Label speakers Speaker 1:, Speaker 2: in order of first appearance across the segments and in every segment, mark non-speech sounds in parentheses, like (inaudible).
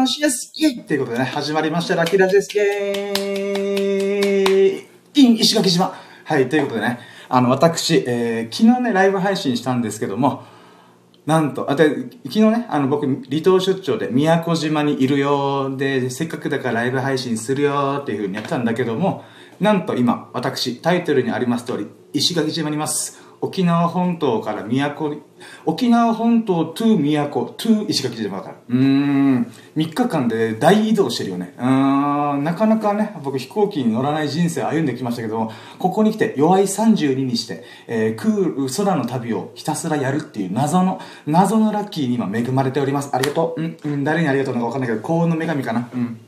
Speaker 1: 島のシです。イェイということでね、始まりました、ラキーラジです。イェーイイン石垣島はい、ということでね、あの、私、えー、昨日ね、ライブ配信したんですけども、なんと、あ、で、昨日ね、あの、僕、離島出張で宮古島にいるよで、せっかくだからライブ配信するよっていう風にやったんだけども、なんと今、私、タイトルにあります通り、石垣島にいます。沖縄本島から宮古沖縄本島 to 宮古 to 石垣島から。うーん。3日間で大移動してるよね。うんなかなかね僕飛行機に乗らない人生歩んできましたけどここに来て弱い32にして、えー、空空の旅をひたすらやるっていう謎の謎のラッキーに今恵まれております。ありがとう。うん、うん、誰にありがとうのか分かんないけど幸運の女神かな。うん。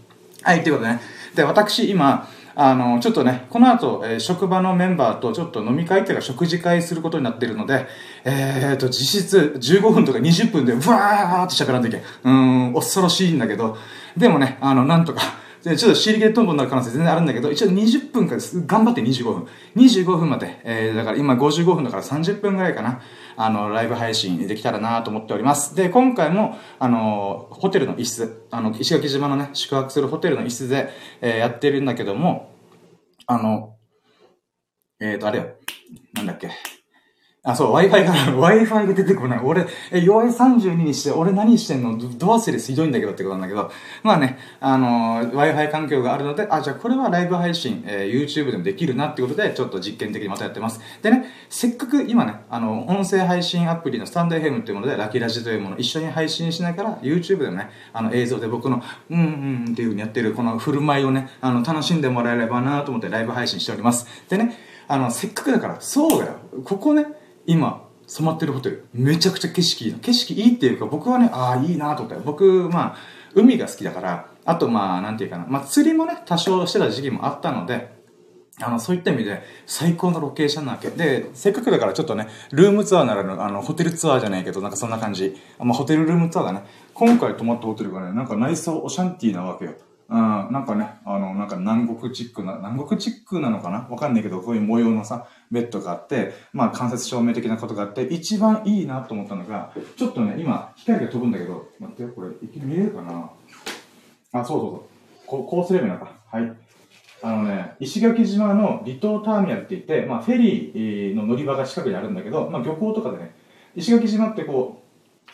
Speaker 1: はいということでね。で私今あの、ちょっとね、この後、えー、職場のメンバーとちょっと飲み会っていうか食事会することになってるので、えーと、実質15分とか20分で、わーって喋らんといけん。うん、恐ろしいんだけど、でもね、あの、なんとか、でちょっと尻切れトンボになる可能性全然あるんだけど、一応20分から頑張って25分。25分まで、えー、だから今55分だから30分ぐらいかな。あの、ライブ配信できたらなと思っております。で、今回も、あの、ホテルの一室、あの、石垣島のね、宿泊するホテルの一室で、えー、やってるんだけども、あの、えっ、ー、と、あれよ。なんだっけ。あ、そう、Wi-Fi から、(laughs) Wi-Fi が出てこない。俺、え、弱い32にして、俺何してんの？ど忘れひどいんだけどってことなんだけど、まあね、あのー、Wi-Fi 環境があるので、あ、じゃあこれはライブ配信、えー、YouTube でもできるなってことで、ちょっと実験的にまたやってます。でね、せっかく今ね、あの、音声配信アプリのスタンド FM っていうもので、ラキラジというものを一緒に配信しながら、YouTube でもね、あの、映像で僕の、うんうんっていう風にやってる、この振る舞いをね、あの、楽しんでもらえればなと思ってライブ配信しております。でね、あの、せっかくだから、そうだよ。ここね、今、染まってるホテル、めちゃくちゃ景色いいの。景色いいっていうか、僕はね、ああ、いいなと思って。僕、まあ、海が好きだから、あとまあ、なんていうかな、まあ、釣りもね、多少してた時期もあったので、あの、そういった意味で、最高のロケーションなわけ。で、せっかくだからちょっとね、ルームツアーならぬ、あの、ホテルツアーじゃないけど、なんかそんな感じ。まあ、ホテルルームツアーだね。今回泊まったホテルがね、なんか内装オシャンティーなわけよ。うん、なんかね、あの、なんか南国チックな、南国チックなのかな？わかんないけど、こういう模様のさ、ベッドがあって、まあ間接照明的なことがあって、一番いいなと思ったのが、ちょっとね、今、光が飛ぶんだけど、待ってよ、これ、見えるかな？あ、そうそうそう。こうこうすればいいのか。はい。あのね、石垣島の離島ターミナルって言って、まあフェリーの乗り場が近くにあるんだけど、まあ漁港とかでね、石垣島ってこ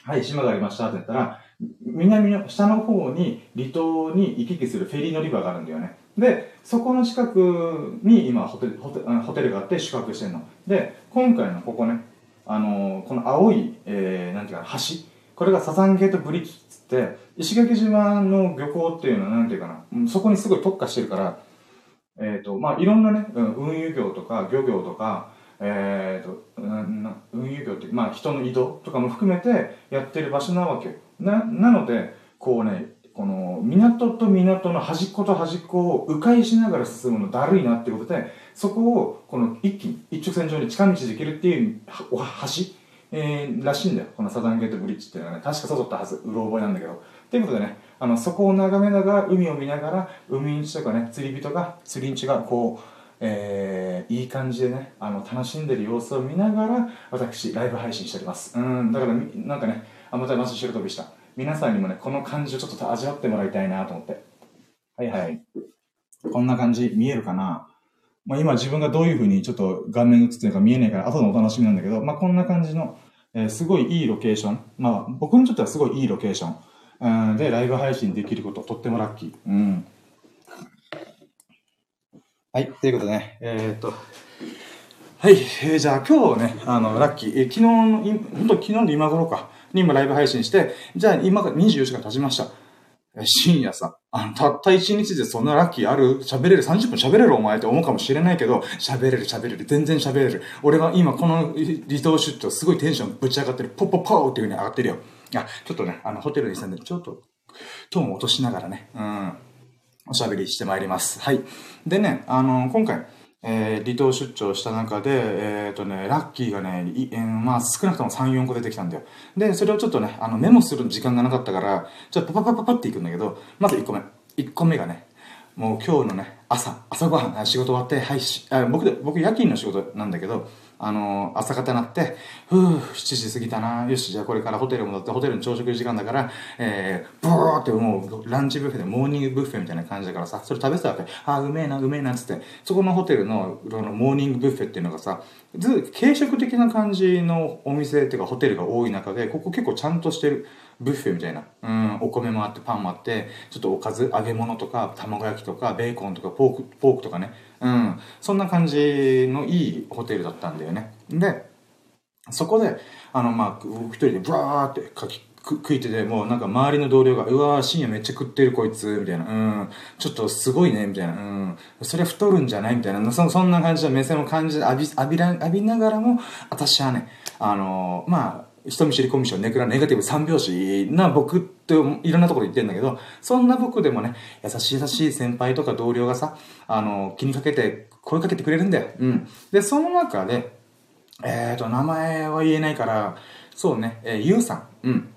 Speaker 1: う、はい、島がありましたって言ったら、南の下の方に離島に行き来するフェリー乗り場があるんだよね。で、そこの近くに今ホテルホテホテルがあって宿泊してるの。で、今回のここね、あの、この青い、えー、なんていうか、橋。これがサザンゲートブリッジっつって、石垣島の漁港っていうのはなんていうかな、そこにすごい特化してるから、えっ、ー、と、まあいろんなね、運輸業とか漁業とか、えっ、ー、と、運輸業って、まあ人の移動とかも含めてやってる場所なわけな、なので、こうね、この港と港の端っこと端っこを迂回しながら進むのだるいなってことで、そこをこの一気に一直線上に近道できるっていう橋、えー、らしいんだよ。このサザンゲートブリッジっていうのはね、確かそうだったはず。うろ覚えなんだけど。ということでね、あの、そこを眺めながら、海を見ながら、海んちとかね、釣り人が、釣りんちがこう、えー、いい感じでね、あの、楽しんでる様子を見ながら、私、ライブ配信しております。うん、だから、なんかね、あ、またまず白飛びした。皆さんにもね、この感じをちょっと味わってもらいたいなと思って。はいはい。こんな感じ、見えるかな？まあ今自分がどういう風にちょっと画面映ってるか見えないから後のお楽しみなんだけど、まあこんな感じの、えー、すごいいいロケーション。まあ僕にとってはすごいいいロケーション。うん、で、ライブ配信できること、とってもラッキー。うん。はい、ということでね、えー、っと、はい、えー、じゃあ今日ね、あの、ラッキー、えー、昨日の、本当昨日の今頃か、に今ライブ配信して、じゃあ今が24時間経ちました。深夜さ、あの、たった1日でそんなラッキーある？喋れる ?30 分喋れる？お前って思うかもしれないけど、喋れる喋れる。全然喋れる。俺は今この離島出張すごいテンションぶち上がってる。ポッポッポーっていう風に上がってるよ。あ、ちょっとね、あの、ホテルにしたんで、ちょっと、トーン落としながらね、うん。おしゃべりしてまいります。はい。でね、あの、今回、えー、離島出張した中で、えっ、ー、とね、ラッキーがね、えー、まあ少なくとも3、4個出てきたんだよ。で、それをちょっとね、あのメモする時間がなかったから、ちょっとパパパパパっていくんだけど、まず1個目。1個目がね、もう今日のね、朝、朝ごはん、仕事終わって、はいし、あ僕で、僕夜勤の仕事なんだけど、あの、朝方なって、ふぅ、7時過ぎたな。よし、じゃあこれからホテル戻って、ホテルの朝食時間だから、えー、ブーってもう、ランチブッフェでモーニングブッフェみたいな感じだからさ、それ食べてたわけ。あ、うめえな、うめえな、つって。そこのホテルの、のモーニングブッフェっていうのがさ、ず、軽食的な感じのお店っていうかホテルが多い中で、ここ結構ちゃんとしてる。ブッフェみたいな。うん、お米もあってパンもあって、ちょっとおかず、揚げ物とか、卵焼きとか、ベーコンとか、ポーク、ポークとかね。うん、そんな感じのいいホテルだったんだよね。で、そこで、あの、まあ、一人でブワーって書き、食いてて、もうなんか周りの同僚が、うわー、深夜めっちゃ食ってるこいつ、みたいな、うん、ちょっとすごいね、みたいな、うん、それ太るんじゃない？みたいな、そそんな感じの目線を感じ、浴び、浴びら、浴びながらも、私はね、あのー、まあ、人見知りコミュ障ネクラネガティブ三拍子な僕っていろんなところ言ってんだけど、そんな僕でもね、優しい優しい先輩とか同僚がさ、あの、気にかけて声かけてくれるんだよ。うん。で、その中で、えっ、ー、と、名前は言えないから、そうね、えー、ゆうさん。うん。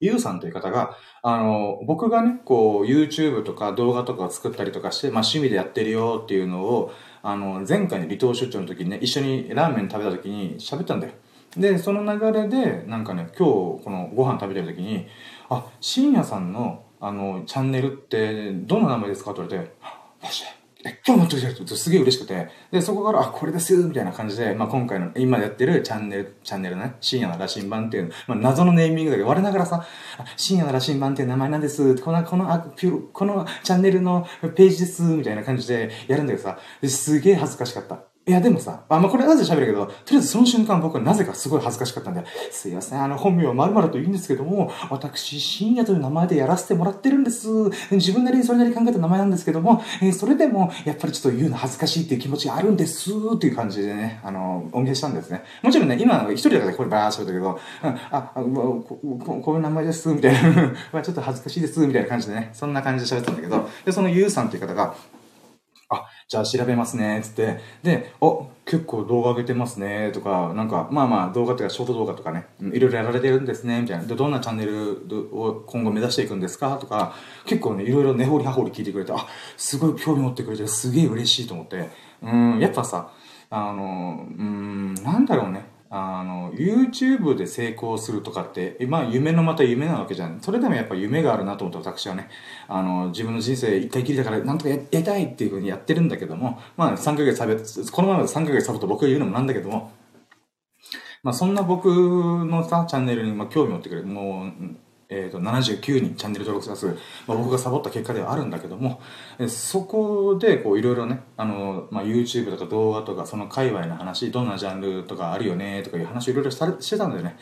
Speaker 1: ゆうさんという方が、あの、僕がね、こう、YouTube とか動画とか作ったりとかして、まあ趣味でやってるよっていうのを、あの、前回の離島出張の時にね、一緒にラーメン食べた時に喋ったんだよ。で、その流れで、なんかね、今日このご飯食べてる時に、あ、深夜さんの、あの、チャンネルってどの名前ですかって言われて、マジでえ、今日持ってきてるってすげえ嬉しくて、で、そこから、あ、これですみたいな感じで、まあ今回の、今やってるチャンネル、チャンネルね、深夜の羅針盤っていう、まあ謎のネーミングだけど、我ながらさ、深夜の羅針盤っていう名前なんです、この、この、あピュこのチャンネルのページです、みたいな感じでやるんだけどさ、すげえ恥ずかしかった。いや、でもさ、あ、まあ、これなぜ喋るけど、とりあえずその瞬間僕はなぜかすごい恥ずかしかったんで、すいません、あの、本名は〇〇と言うんですけども、私、深夜という名前でやらせてもらってるんです。自分なりにそれなりに考えた名前なんですけども、えー、それでも、やっぱりちょっと言うの恥ずかしいっていう気持ちがあるんです、っていう感じでね、あの、お見せしたんですね。もちろんね、今、一人だからこれバーッとったけど、うん、あ、あこここういう名前です、みたいな、(laughs) まあちょっと恥ずかしいです、みたいな感じでね、そんな感じで喋ったんだけど、で、そのゆうさんという方が、あ、じゃあ調べますね、つって。で、お、結構動画上げてますね、とか、なんか、まあまあ動画っていうかショート動画とかね、いろいろやられてるんですね、みたいな。で、どんなチャンネルを今後目指していくんですかとか、結構ね、いろいろ根掘り葉掘り聞いてくれて、あ、すごい興味持ってくれて、すげえ嬉しいと思って。うん、やっぱさ、あの、うん、なんだろうね。あの、YouTube で成功するとかって、まあ夢のまた夢なわけじゃん。それでもやっぱ夢があるなと思って私はね、あの、自分の人生一回きりだからなんとかやりたいっていうふうにやってるんだけども、まあ3ヶ月サボこのままで3ヶ月サブと僕が言うのもなんだけども、まあそんな僕のさ、チャンネルにまあ興味持ってくれる。もう、えーと、79人チャンネル登録者数、まあ、僕がサボった結果ではあるんだけども、えそこでこういろいろねあの、まあ、YouTube とか動画とかその界隈の話どんなジャンルとかあるよねとかいう話をいろいろしてたんだよね。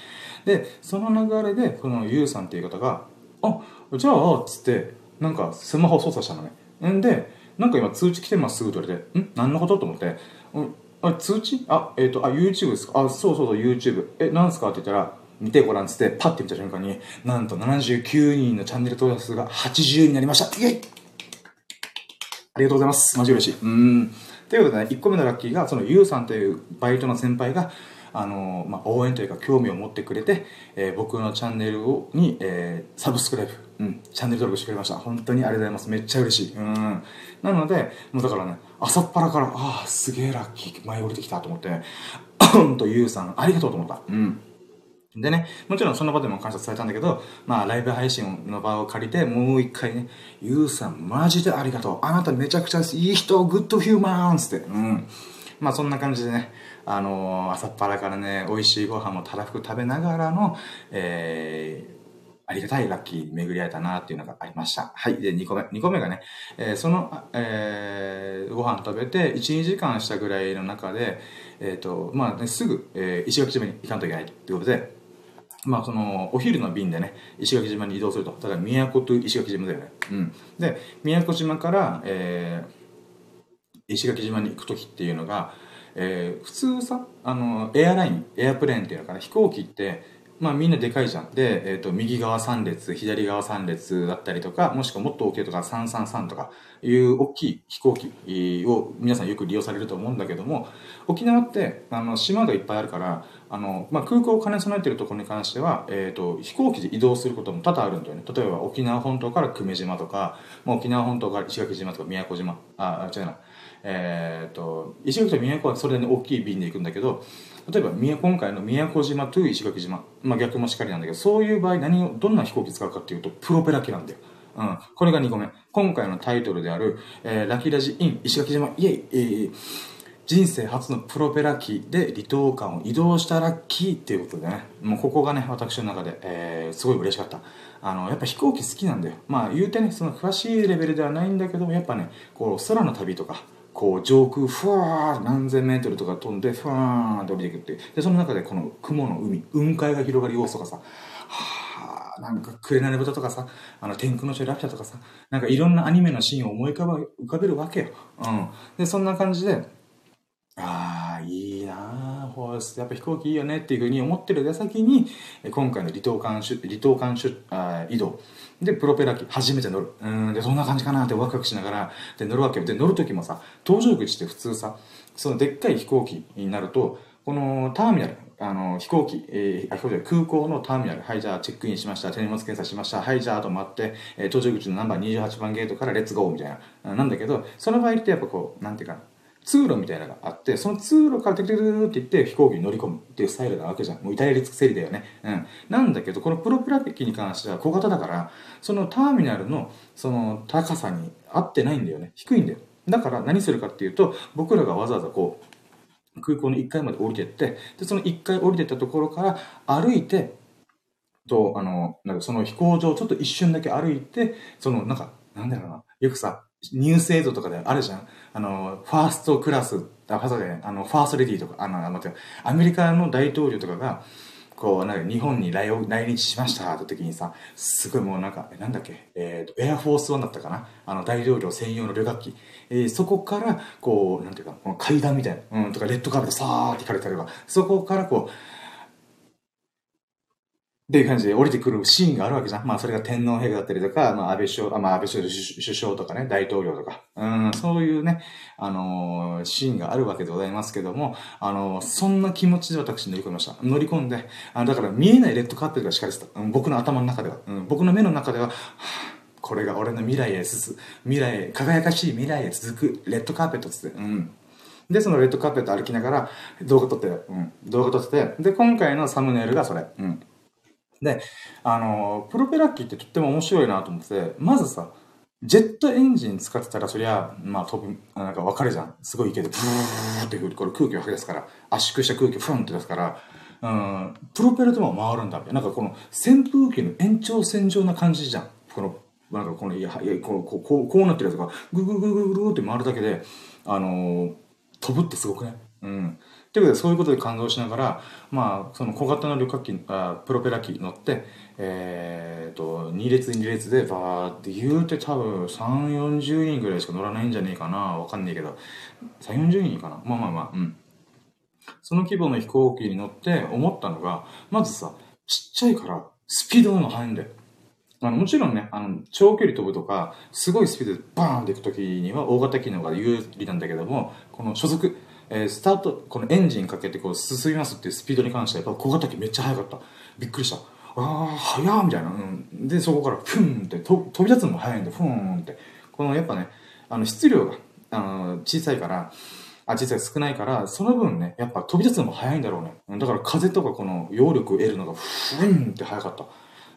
Speaker 1: でその流れでこのゆうさんっていう方が「あじゃあ」っつってなんかスマホ操作したのねんでなんか今通知来てますって言われて「ん？何のこと?」と思って「うん？あ通知？あえっ、ー、とあ YouTube ですか？あそうそうそう YouTube え何すか?」って言ったら見てごらんつってパッて見た瞬間になんと79人のチャンネル登録数が80になりました。イェイ。ありがとうございます。マジ嬉しい。うん。ということでね1個目のラッキーがそのユウさんというバイトの先輩があのまあ、応援というか興味を持ってくれて、えー、僕のチャンネルをに、えー、サブスクライブ、うん、チャンネル登録してくれました。本当にありがとうございます。めっちゃ嬉しい。うん。なのでもうだからね朝っぱらからああすげえラッキー前降りてきたと思ってほん (coughs) とユウさんありがとうと思った。うん。でね、もちろんその場でも感謝されたんだけど、まあライブ配信の場を借りて、もう一回ね、ゆうさんマジでありがとう。あなためちゃくちゃいい人、グッドフューマンつって。うん。まあそんな感じでね、あのー、朝っぱらからね、美味しいご飯もたらふく食べながらの、えー、ありがたいラッキー巡り合えたなっていうのがありました。はい。で、2個目。2個目がね、えー、その、えー、ご飯食べて、1、2時間したぐらいの中で、えっ、ー、と、まあ、ね、すぐ、えー、石垣島に行かんといけないっていうことで、まあ、その、お昼の便でね、石垣島に移動するとた。だ、宮古と石垣島だよね。うん。で、宮古島から、えー、石垣島に行く時っていうのが、えー、普通さ、あの、エアライン、エアプレーンっていうのかな、飛行機って、まあみんなでかいじゃん。で、えっ、ー、と、右側3列、左側3列だったりとか、もしくはもっと大きいとか333とかいう大きい飛行機を皆さんよく利用されると思うんだけども、沖縄って、あの、島がいっぱいあるから、あの、まあ、空港を兼ね備えてるところに関しては、えっ、と、飛行機で移動することも多々あるんだよね。例えば沖縄本島から久米島とか、まあ、沖縄本島から石垣島とか宮古島、あ、違うな。えっ、と、石垣と宮古はそれなりに大きい便で行くんだけど、例えば今回の宮古島と石垣島、まあ、逆もしかりなんだけど、そういう場合何を、どんな飛行機使うかっていうと、プロペラ機なんだよ。うん。これが2個目。今回のタイトルである、えー、ラキラジイン石垣島イエイ、えー、人生初のプロペラ機で離島間を移動したラッキーっていうことでね、もうここがね、私の中で、えー、すごい嬉しかった。あの、やっぱ飛行機好きなんだよ。まあ言うてね、その詳しいレベルではないんだけども、やっぱね、こう、空の旅とか、こう上空ふわー何千メートルとか飛んでふわーって降りてくってでその中でこの雲の海雲海が広がる様子とかさはあなんか紅の豚とかさあの天空の城ラピュタとかさなんかいろんなアニメのシーンを思い浮かべるわけよ、うん、でそんな感じでああホースやっぱ飛行機いいよねっていうふうに思ってる矢先に今回の離島間離島間あ移動。で、プロペラ機、初めて乗る。うん、で、そんな感じかなってワクワクしながら、で、乗るわけ。で、乗る時もさ、搭乗口って普通さ、そのでっかい飛行機になると、このターミナル、あの、飛行機、えー、空港のターミナル、はい、じゃあチェックインしました、手荷物検査しました、はい、じゃああと待って、えー、搭乗口のナンバー28番ゲートからレッツゴーみたいな、なんだけど、その場合ってやっぱこう、なんていうかな、通路みたいなのがあって、その通路からテクテクテクって言って飛行機に乗り込むっていうスタイルなわけじゃん。もう至れり尽くせりだよね。うん。なんだけど、このプロペラ機に関しては小型だから、そのターミナルのその高さに合ってないんだよね。低いんだよ。だから何するかっていうと、僕らがわざわざこう、空港の1階まで降りてって、で、その1階降りてったところから歩いて、と、あの、なんかその飛行場をちょっと一瞬だけ歩いて、その、なんか、なんだろうな、よくさ、ニュース映像とかであるじゃん。あの、ファーストクラス、あ、ファーストで、あの、ファーストレディーとか、あの、待って、アメリカの大統領とかが、こう、なんか日本に来来日しましたって時にさ、すごいもうなんか、なんだっけ、えっ、ー、と、エアフォースワンだったかなあの、大統領専用の旅客機。えー、そこから、こう、なんていうか、この階段みたいな、うん、とか、レッドカーペットさーって引かれたりとか、そこからこう、っていう感じで降りてくるシーンがあるわけじゃん。まあそれが天皇陛下だったりとか、まあ安倍首相、まあ安倍首相とかね、大統領とか、うん、そういうね、あのー、シーンがあるわけでございますけども、あのー、そんな気持ちで私乗り込みました。乗り込んで、あだから見えないレッドカーペットが敷かれてた。うん、僕の頭の中では、うん、僕の目の中では、はあ、これが俺の未来へ進む、未来へ、輝かしい未来へ続くレッドカーペットつって、うん。で、そのレッドカーペット歩きながら動画撮って、うん、動画撮ってて、で、今回のサムネイルがそれ、うん。で、あの、プロペラ機ってとっても面白いなと思ってて、まずさ、ジェットエンジン使ってたらそりゃ、まあ飛ぶ、なんかわかるじゃん。すごいけど、ブーってこれ空気を吐き出すから、圧縮した空気をフンって出すから、うん、プロペラでも回るんだなんかこの扇風機の延長線上な感じじゃん。この、なんかこの、いや、いやこう、こう、こうこうなってるやつが、ぐぐぐぐぐって回るだけで、あのー、飛ぶってすごくね。うん。ということで、そういうことで感動しながら、まあ、その小型の旅客機、あプロペラ機乗って、えー、と、2列2列でバーって言うて多分3、40人ぐらいしか乗らないんじゃねえかな。わかんねえけど。3、40人かな？まあまあまあ、うん。その規模の飛行機に乗って思ったのが、まずさ、ちっちゃいからスピードの速いんだよ。あのもちろんね、あの、長距離飛ぶとか、すごいスピードでバーンっていくときには大型機能が有利なんだけども、この初速、えー、スタート、このエンジンかけてこう進みますっていうスピードに関しては、やっぱ小型機めっちゃ速かった。びっくりした。ああ、速いみたいな。うん。で、そこからフンってと飛び立つのも速いんで、フンって。このやっぱね、あの質量が、あの、小さいから、あ、小さい少ないから、その分ね、やっぱ飛び立つのも速いんだろうね。だから風とかこの揚力を得るのがフンって速かった。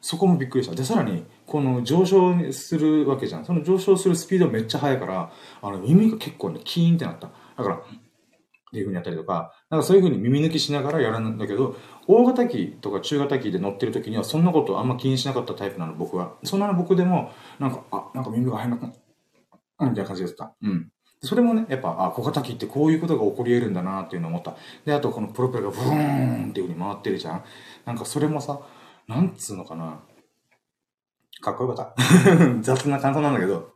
Speaker 1: そこもびっくりした。で、さらに、この上昇するわけじゃん。その上昇するスピードめっちゃ速いから、あの耳が結構ね、キーンってなった。だから、っていう風にやったりとか、なんかそういう風に耳抜きしながらやるんだけど、大型機とか中型機で乗ってる時にはそんなことあんま気にしなかったタイプなの、僕は。そんなの僕でも、なんか、あ、なんか耳が入らなくなった。みたいな感じでした。うん。それもね、やっぱ、あ、小型機ってこういうことが起こり得るんだなっていうのを思った。で、あとこのプロペラがブーンっていう風に回ってるじゃん。なんかそれもさ、なんつうのかな。かっこよかった。(laughs) 雑な感想なんだけど、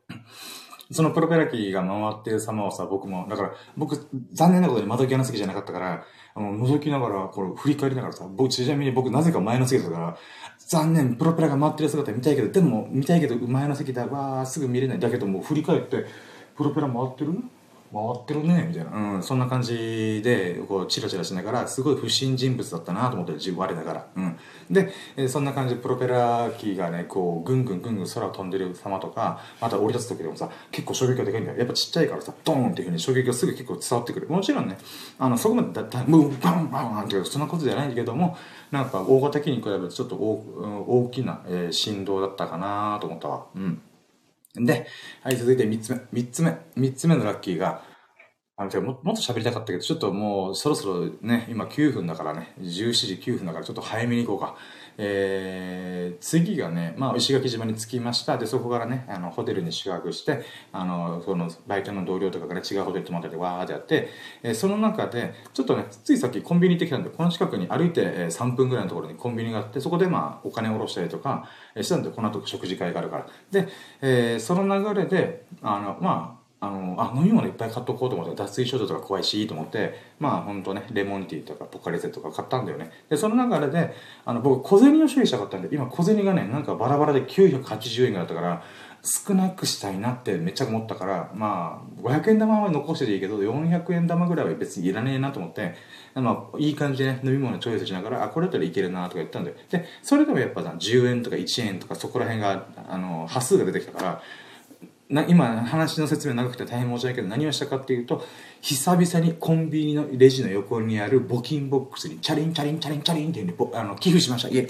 Speaker 1: そのプロペラ機が回ってる様をさ、僕も、だから、僕、残念なことに窓際の席じゃなかったから、あの、覗きながら、これ振り返りながらさ、僕、ちなみに僕、なぜか前の席だから、残念、プロペラが回ってる姿見たいけど、でも、見たいけど、前の席だ、わー、すぐ見れない。だけども、振り返って、プロペラ回ってる？回ってるね、みたいな。うん、そんな感じで、こう、チラチラしながら、すごい不審人物だったなと思って、自分、我ながら。うん。で、えそんな感じで、プロペラ機がね、こう、ぐんぐんぐんぐん空を飛んでる様とか、また降り立つ時でもさ、結構衝撃がでかいんだよ。やっぱちっちゃいからさ、ドーンっていう風に衝撃がすぐ結構伝わってくる。もちろんね、あの、そこまでだ、だ、ムーバンバンバンっていう、そんなことじゃないんだけども、なんか、大型機に比べるとちょっと大大きな、えー振動だったかなと思ったわ。うん。で、はい、続いて3つ目。3つ目。3つ目のラッキーが、あの、てかももっと喋りたかったけど、ちょっともうそろそろね、今9分だからね、17時9分だからちょっと早めに行こうか。えー、次がね、まあ、石垣島に着きました。で、そこからね、あの、ホテルに宿泊して、あの、その、バイトの同僚とかがね、違うホテル泊まってて、わーってやって、えーその中で、ちょっとね、ついさっきコンビニ行ってきたんで、この近くに歩いて3分ぐらいのところにコンビニがあって、そこでまあ、お金を下ろしたりとか、したんで、この後食事会があるから。で、えーその流れで、あの、まあ、あの、あ、飲み物いっぱい買っとこうと思って、脱水症状とか怖いし、と思って、まあ、ほんとね、レモンティーとかポカリゼとか買ったんだよね。で、その流れで、あの、僕、小銭を処理したかったんで、今、小銭がね、なんかバラバラで980円ぐらいだったから、少なくしたいなってめっちゃ思ったから、まあ、500円玉は残してていいけど、400円玉ぐらいは別にいらねえなと思って、まあ、いい感じでね、飲み物チョイスしながら、あ、これだったらいけるなとか言ったんだよ。で、それでもやっぱさ、10円とか1円とかそこら辺が、あの、端数が出てきたから、な今話の説明長くて大変申し訳ないけど何をしたかっていうと久々にコンビニのレジの横にある募金ボックスにチャリンチャリンチャリンチャリンってあの寄付しましたイエ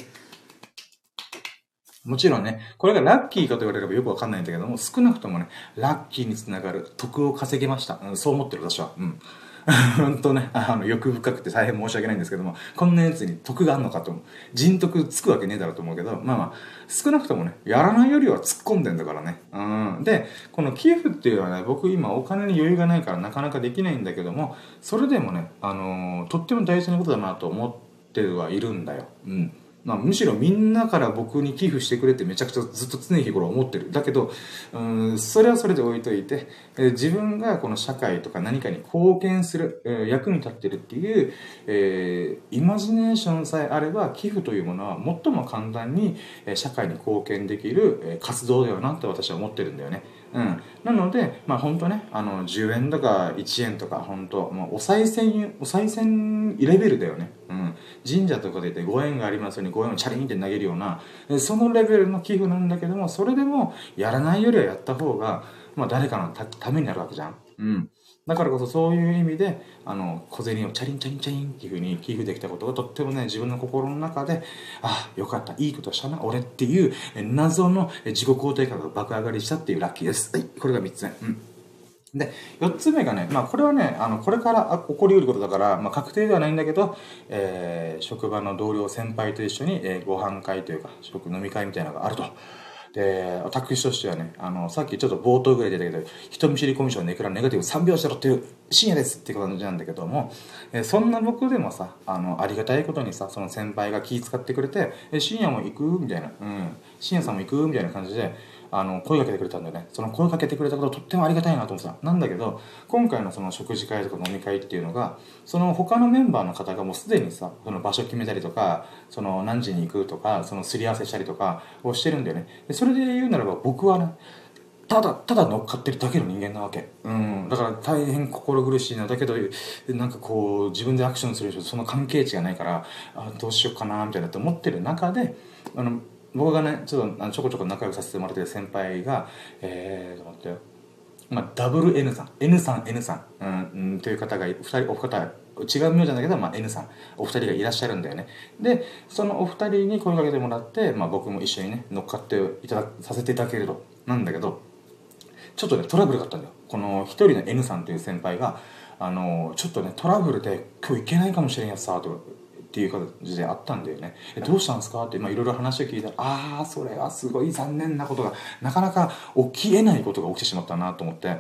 Speaker 1: もちろんね、これがラッキーかと言われればよくわかんないんだけども、少なくともね、ラッキーにつながる得を稼げました。うんそう思ってる私は。うん。(laughs) 本当ね、あの、欲深くて大変申し訳ないんですけども、こんなやつに得があるのかと。人徳つくわけねえだろうと思うけど、まあまあ、少なくともね、やらないよりは突っ込んでんだからね。うん。で、この寄付っていうのはね、僕今お金に余裕がないからなかなかできないんだけども、それでもね、あのーとっても大事なことだなと思ってはいるんだよ。うん。まあ、むしろみんなから僕に寄付してくれってめちゃくちゃずっと常日頃思ってる。だけど、うん、それはそれで置いといて、えー自分がこの社会とか何かに貢献する、えー役に立ってるっていう、えーイマジネーションさえあれば寄付というものは最も簡単に、え社会に貢献できる、え活動だよなって私は思ってるんだよね。うん。なので、まあ本当ね、あの、10円とか1円とか本当もうお賽銭、お賽銭レベルだよね。うん。神社とかで言って5円がありますように5円をチャリンって投げるような、そのレベルの寄付なんだけども、それでもやらないよりはやった方が、まあ誰かのためになるわけじゃん。うん。だからこそそういう意味で、あの、小銭をチャリンチャリンチャリンっていう風に寄付できたことがとってもね、自分の心の中で、あ、よかった、いいことしたな、俺っていう謎の自己肯定感が爆上がりしたっていうラッキーです。はい、これが3つ目。うん。で、4つ目がね、まあこれはね、あの、これから起こりうることだから、まあ確定ではないんだけど、えー職場の同僚先輩と一緒に、えーご飯会というか、食飲み会みたいなのがあると。で、私としてはね、あの、さっきちょっと冒頭ぐらいで出たけど、人見知りコミュ障ネクラネガティブ3秒しろっていう深夜ですって感じなんだけども、えそんな僕でもさ、あの、ありがたいことにさ、その先輩が気遣ってくれて、え、深夜も行く？みたいな、うん、深夜さんも行く？みたいな感じで、あの、声かけてくれたんだよね。その声かけてくれたこととってもありがたいなと思ってた。なんだけど、今回のその食事会とか飲み会っていうのが、その他のメンバーの方がもうすでにさ、その場所決めたりとか、その何時に行くとか、そのすり合わせしたりとかをしてるんだよね。でそれで言うならば僕はね、ただ、ただ乗っかってるだけの人間なわけ。うん。だから大変心苦しいな。だけど、なんかこう、自分でアクションする人その関係値がないから、あどうしようかな、みたいなって思ってる中で、あの、僕がね、ちょっとちょこちょこ仲良くさせてもらってる先輩が、えー、と思って。まあ、ダブル N さん。N さん、N さん。うん、うんという方が、二人、お方、違う名字なんだけど、まあ、N さん。お二人がいらっしゃるんだよね。で、そのお二人に声かけてもらって、まあ、僕も一緒にね、乗っかっていただ、させていただけると。なんだけど、ちょっとね、トラブルがあったんだよ。この一人の N さんという先輩が、あの、ちょっとね、トラブルで今日行けないかもしれんやつさ、と。っていう感じであったんだよね。えどうしたんですか？って、まあ、いろいろ話を聞いたら、ああ、それはすごい残念なことが、なかなか起きえないことが起きてしまったなと思って、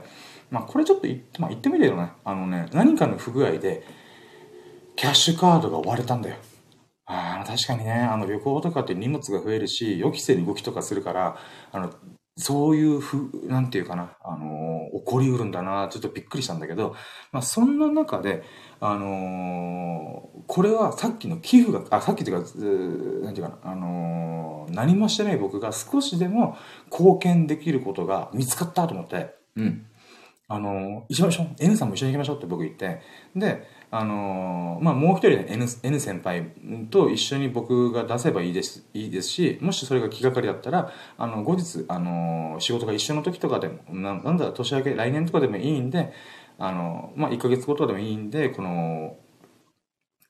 Speaker 1: まあ、これちょっと言って、まあ、言ってみるよね。あのね、何かの不具合で、キャッシュカードが割れたんだよ。ああ、確かにね、あの旅行とかって荷物が増えるし、予期せぬ動きとかするから、あの、そういうふ、なんていうかな、あの起こりうるんだな、ちょっとびっくりしたんだけど、まあ、そんな中で、あのーこれはさっきの寄付が、あ、さっきというか、なんていうかな、あのー何もしてない僕が少しでも貢献できることが見つかったと思って、うん。あの、一緒にしょう。N さんも一緒に行きましょうって僕言って、で、あの、まあ、もう一人で N, N 先輩と一緒に僕が出せばいいです、いいですし、もしそれが気がかりだったら、あの、後日、あの、仕事が一緒の時とかでも、ななんだ、年明け、来年とかでもいいんで、あの、まあ、1ヶ月後とかでもいいんで、この、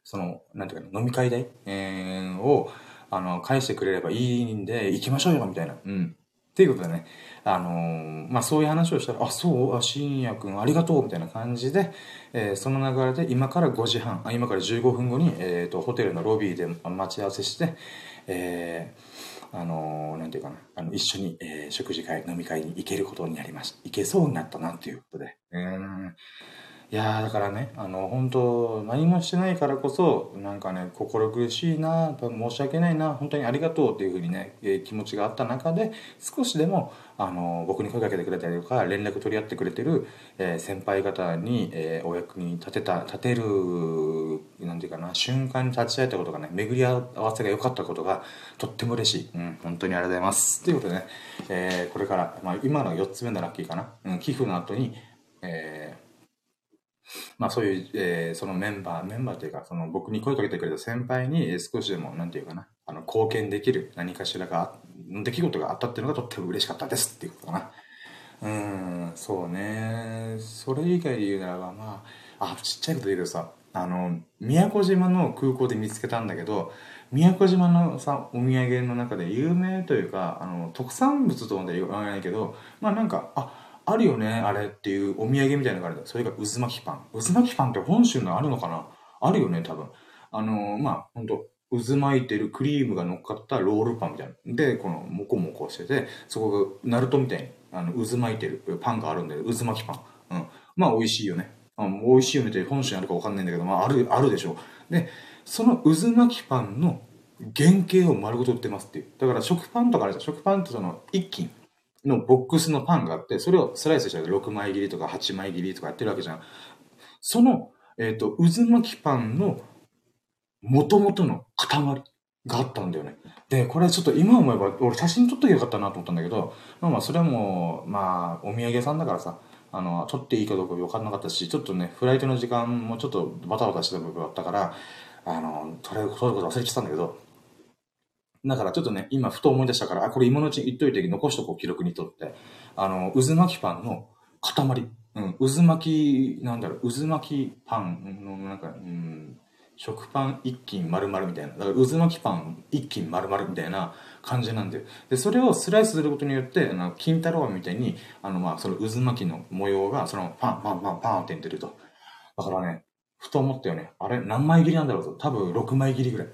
Speaker 1: その、なんていうか飲み会代、えー、を、あの、返してくれればいいんで、行きましょうよ、みたいな。うん。っていうことでね、あのー、まあ、そういう話をしたら、あ、そうあ、深夜くんありがとうみたいな感じで、えー、その流れで今から5時半、あ今から15分後に、えっ、ー、と、ホテルのロビーで待ち合わせして、えー、あのー、なんていうかな、あの、一緒に、えー、食事会、飲み会に行けることになりました。行けそうになったなっていうことで。うん。いやだからね、あの、本当何もしてないからこそ、なんかね、心苦しいな、申し訳ないな、本当にありがとうっていうふうにね、えー、気持ちがあった中で、少しでも、あの、僕に声かけてくれたりとか、連絡取り合ってくれてる、えー、先輩方に、えー、お役に立てた、立てる、なんていうかな、瞬間に立ち会えたことがね、巡り合わせが良かったことが、とっても嬉しい。うん、本当にありがとうございます。ということでね、え、これから、まあ、今の4つ目のラッキーかな、うん、寄付の後に、えー、まあそういう、えー、そのメンバー、メンバーというか、その僕に声かけてくれた先輩に少しでも、なんていうかな、あの、貢献できる何かしらが、出来事があったっていうのがとっても嬉しかったですっていうことかな。うん、そうね。それ以外で言うならば、まあ、あ、ちっちゃいこと言うけどさ、あの、宮古島の空港で見つけたんだけど、宮古島のさ、お土産の中で有名というか、あの、特産物とまで言わないけど、まあなんか、あ、あるよね、あれっていうお土産みたいなのがあるそれが渦巻きパン。渦巻きパンって本州のあるのかな？あるよね、多分。あのー、まあ、ほんと、渦巻いてるクリームが乗っかったロールパンみたいな。で、この、もこもこしてて、そこが、ナルトみたいに、あの、渦巻いてるパンがあるんで、渦巻きパン。うん。まあ、美味しいよね。うん、美味しいよねって本州にあるかわかんないんだけど、まあ、ある、あるでしょう。で、その渦巻きパンの原型を丸ごと売ってますっていう。だから食パンとかあるじゃ。食パンってその、一斤。のボックスのパンがあって、それをスライスしたら6枚切りとか8枚切りとかやってるわけじゃん。その、えっ、ー、と、渦巻きパンの元々の塊があったんだよね。で、これちょっと今思えば、俺写真撮っときゃよかったなと思ったんだけど、まあまあ、それはもう、まあ、お土産屋さんだからさ、あの、撮っていいかどうか分かんなかったし、ちょっとね、フライトの時間もちょっとバタバタしてた部分だったから、あの、撮れること忘れてたんだけど、だからちょっとね、今ふと思い出したから、あ、これ今のうちに言っといて残しとこう、記録にとって。あの、渦巻きパンの塊。うん、渦巻き、なんだろう、渦巻きパンの、なんか、うん、食パン一斤丸々みたいな。だから渦巻きパン一斤丸々みたいな感じなんで。で、それをスライスすることによって、あの、金太郎みたいに、あの、まあ、その渦巻きの模様が、そのパンパンパンパンって出ると。だからね、ふと思ったよね。あれ何枚切りなんだろうと。多分6枚切りぐらい。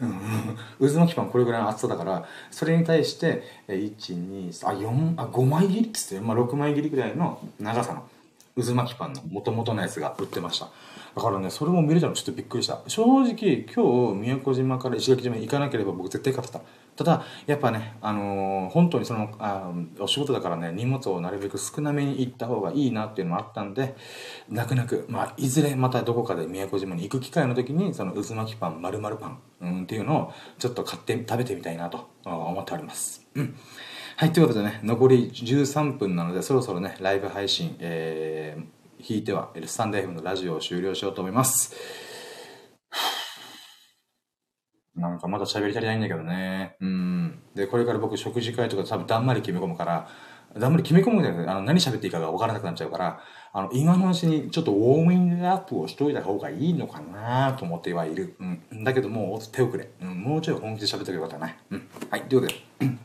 Speaker 1: う。渦巻きパンこれぐらいの厚さだから、それに対して、1、2、3、あ、4、あ、5枚切りって言ってまあ6枚切りぐらいの長さの渦巻きパンの元々のやつが売ってました。だからね、それも見れたのちょっとびっくりした。正直、今日、宮古島から石垣島に行かなければ僕絶対勝ってた。ただ、やっぱね、あのー、本当にそのあ、お仕事だからね、荷物をなるべく少なめに行った方がいいなっていうのもあったんで、泣く泣く、まあ、いずれまたどこかで宮古島に行く機会の時に、その渦巻きパン、丸々パン、うん、っていうのをちょっと買って食べてみたいなと思っております。うん。はい、ということでね、残り13分なので、そろそろね、ライブ配信、えー、引いては、スタンド F のラジオを終了しようと思います。なんかまだ喋り足りないんだけどね。うん。で、これから僕食事会とか多分だんまり決め込むから、だんまり決め込むんだよね。あの、何喋っていいかが分からなくなっちゃうから、あの、今のうちにちょっとウォーミングアップをしといた方がいいのかなと思ってはいる。うん。だけどもう手遅れ。うん。もうちょい本気で喋っておけばよかったな。うん。はい。ということで。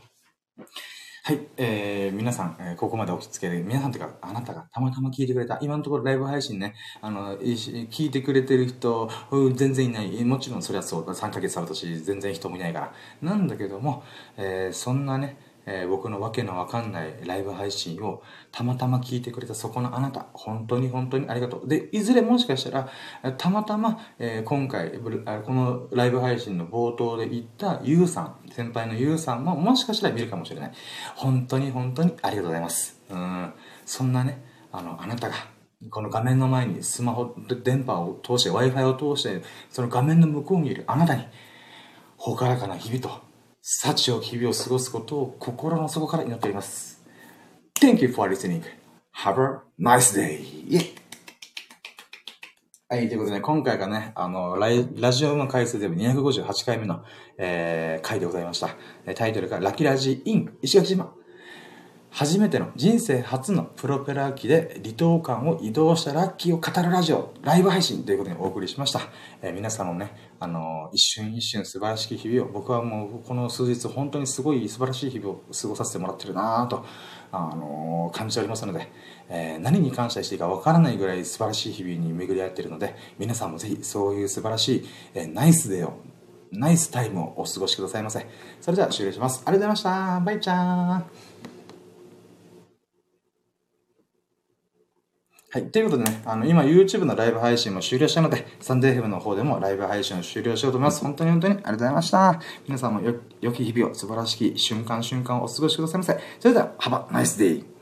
Speaker 1: はい、えー、皆さん、えー、ここまでおきつけで、皆さんというか、あなたがたまたま聞いてくれた、今のところライブ配信ね、あの、聞いてくれてる人、全然いない。もちろんそれはそう、3ヶ月あるとし、全然人もいないから。なんだけども、えー、そんなね、えー、僕のわけのわかんないライブ配信をたまたま聞いてくれたそこのあなた、本当に本当にありがとう。で、いずれもしかしたら、たまたま、えー、今回、このライブ配信の冒頭で言ったゆうさん、先輩のゆうさんももしかしたら見るかもしれない。本当に本当にありがとうございます。うん、そんなね、あの、あなたが、この画面の前にスマホ、電波を通して、Wi-Fi を通して、その画面の向こうにいるあなたに、ほからかな日々と、幸を日々を過ごすことを心の底から祈っています。Thank you for listening. Have a nice day.、Yeah. はい、ということでね、今回がね、あの、ララジオの回数でも258回目の、えー、回でございました。タイトルが、ラキラジ in 石垣島。初めての人生初のプロペラ機で離島間を移動したラッキーを語るラジオ、ライブ配信ということにお送りしました。えー皆さんのね、あのー一瞬一瞬素晴らしき日々を、僕はもうこの数日本当にすごい素晴らしい日々を過ごさせてもらってるなぁと、あのー感じておりますので、えー何に感謝していいかわからないぐらい素晴らしい日々に巡り合ってるので、皆さんもぜひそういう素晴らしい、えナイスデーを、ナイスタイムをお過ごしくださいませ。それでは終了します。ありがとうございました。バイチャーはい。ということでね、あの、今 YouTube のライブ配信も終了したので、サンデーヘブの方でもライブ配信を終了しようと思います。本当に本当にありがとうございました。皆さんもよ、良き日々を素晴らしき瞬間瞬間をお過ごしくださいませ。それでは、Have a nice!